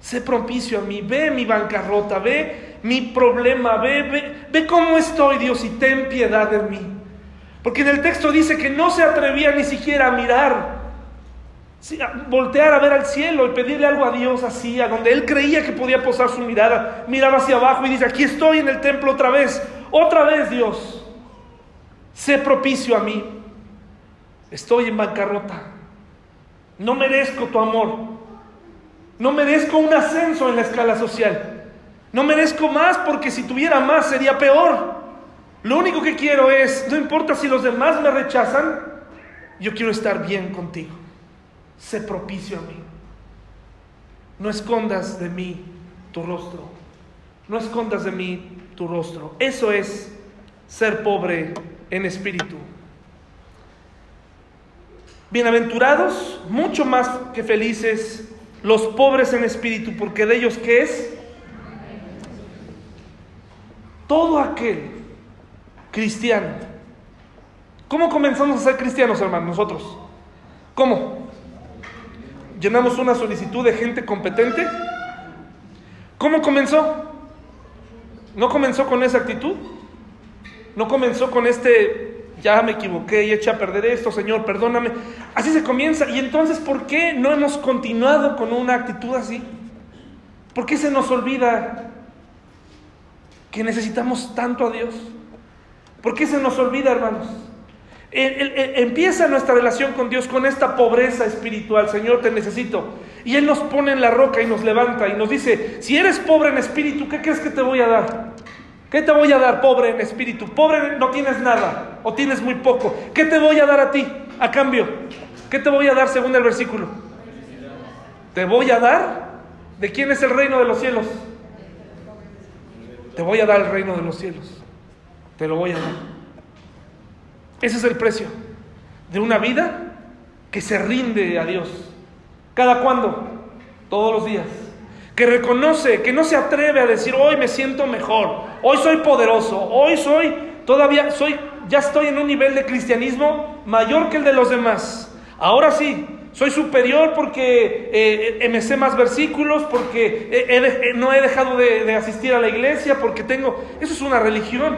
Sé propicio a mí. Ve mi bancarrota, ve mi problema, ve, ve, ve cómo estoy, Dios, y ten piedad de mí. Porque en el texto dice que no se atrevía ni siquiera a mirar, voltear a ver al cielo y pedirle algo a Dios así, a donde él creía que podía posar su mirada. Miraba hacia abajo y dice, aquí estoy en el templo otra vez, otra vez Dios. Sé propicio a mí. Estoy en bancarrota. No merezco tu amor. No merezco un ascenso en la escala social. No merezco más porque si tuviera más sería peor. Lo único que quiero es, no importa si los demás me rechazan, yo quiero estar bien contigo. Sé propicio a mí. No escondas de mí tu rostro. No escondas de mí tu rostro. Eso es ser pobre en espíritu. Bienaventurados, mucho más que felices, los pobres en espíritu, porque de ellos qué es? Todo aquel cristiano. ¿Cómo comenzamos a ser cristianos, hermanos, nosotros? ¿Cómo? ¿Llenamos una solicitud de gente competente? ¿Cómo comenzó? ¿No comenzó con esa actitud? ¿No comenzó con este ya me equivoqué y eché a perder esto, Señor, perdóname. Así se comienza. Y entonces, ¿por qué no hemos continuado con una actitud así? ¿Por qué se nos olvida que necesitamos tanto a Dios? ¿Por qué se nos olvida, hermanos? Empieza nuestra relación con Dios con esta pobreza espiritual. Señor, te necesito. Y Él nos pone en la roca y nos levanta y nos dice, si eres pobre en espíritu, ¿qué crees que te voy a dar? ¿Qué te voy a dar, pobre en espíritu? Pobre no tienes nada o tienes muy poco. ¿Qué te voy a dar a ti a cambio? ¿Qué te voy a dar según el versículo? Te voy a dar. ¿De quién es el reino de los cielos? Te voy a dar el reino de los cielos. Te lo voy a dar. Ese es el precio de una vida que se rinde a Dios. ¿Cada cuándo? Todos los días. Que reconoce, que no se atreve a decir, hoy me siento mejor, hoy soy poderoso, hoy soy, todavía soy, ya estoy en un nivel de cristianismo mayor que el de los demás. Ahora sí, soy superior porque eh, eh me sé más versículos, porque no he dejado de, asistir a la iglesia, porque tengo... Eso es una religión.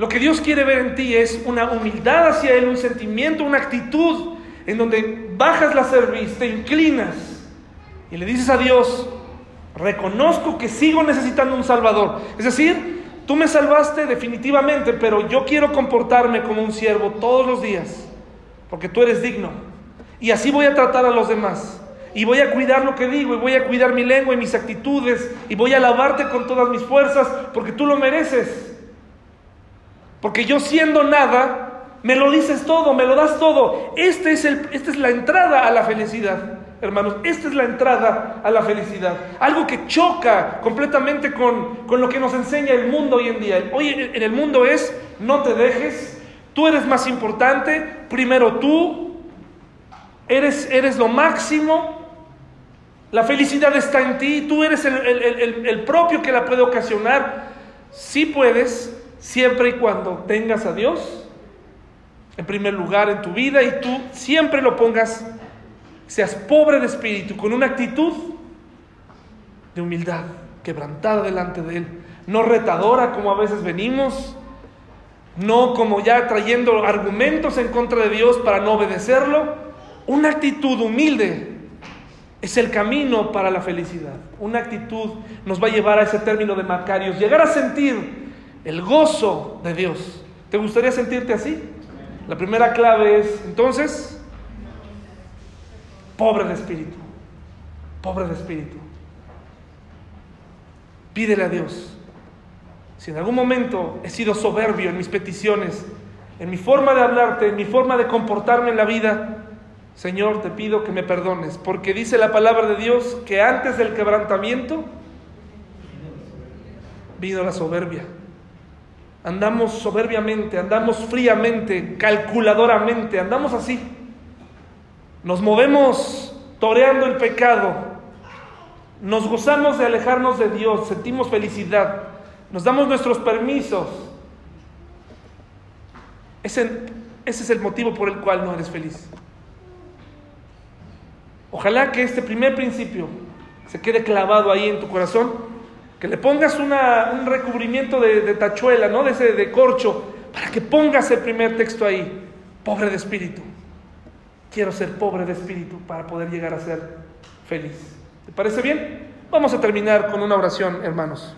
Lo que Dios quiere ver en ti es una humildad hacia Él, un sentimiento, una actitud en donde bajas la cerviz, te inclinas y le dices a Dios, reconozco que sigo necesitando un Salvador. Es decir, tú me salvaste definitivamente, pero yo quiero comportarme como un siervo todos los días, porque tú eres digno. Y así voy a tratar a los demás. Y voy a cuidar lo que digo, y voy a cuidar mi lengua y mis actitudes, y voy a alabarte con todas mis fuerzas, porque tú lo mereces. Porque yo siendo nada, me lo dices todo, me lo das todo. Este es el, esta es la entrada a la felicidad, hermanos. Esta es la entrada a la felicidad. Algo que choca completamente con, con lo que nos enseña el mundo hoy en día. Hoy en el mundo es, no te dejes, tú eres más importante, primero tú, Eres, eres lo máximo. La felicidad está en ti. Tú eres el, el propio que la puede ocasionar. Sí puedes, siempre y cuando tengas a Dios en primer lugar en tu vida y tú siempre lo pongas, seas pobre de espíritu, con una actitud de humildad, quebrantada delante de Él, no retadora como a veces venimos, no como ya trayendo argumentos en contra de Dios para no obedecerlo, una actitud humilde es el camino para la felicidad. Una actitud nos va a llevar a ese término de Macarios, llegar a sentir el gozo de Dios. ¿Te gustaría sentirte así? La primera clave es, entonces, pobre de espíritu, pobre de espíritu. Pídele a Dios. Si en algún momento he sido soberbio en mis peticiones, en mi forma de hablarte, en mi forma de comportarme en la vida, Señor, te pido que me perdones, porque dice la palabra de Dios que antes del quebrantamiento vino la soberbia. Andamos soberbiamente, andamos fríamente, calculadoramente, andamos así. Nos movemos toreando el pecado, nos gozamos de alejarnos de Dios, sentimos felicidad, nos damos nuestros permisos. Ese, es el motivo por el cual no eres feliz. Ojalá que este primer principio se quede clavado ahí en tu corazón, que le pongas un recubrimiento de, tachuela, ¿no? De ese de corcho, para que pongas el primer texto ahí, pobre de espíritu. Quiero ser pobre de espíritu para poder llegar a ser feliz. ¿Te parece bien? Vamos a terminar con una oración, hermanos.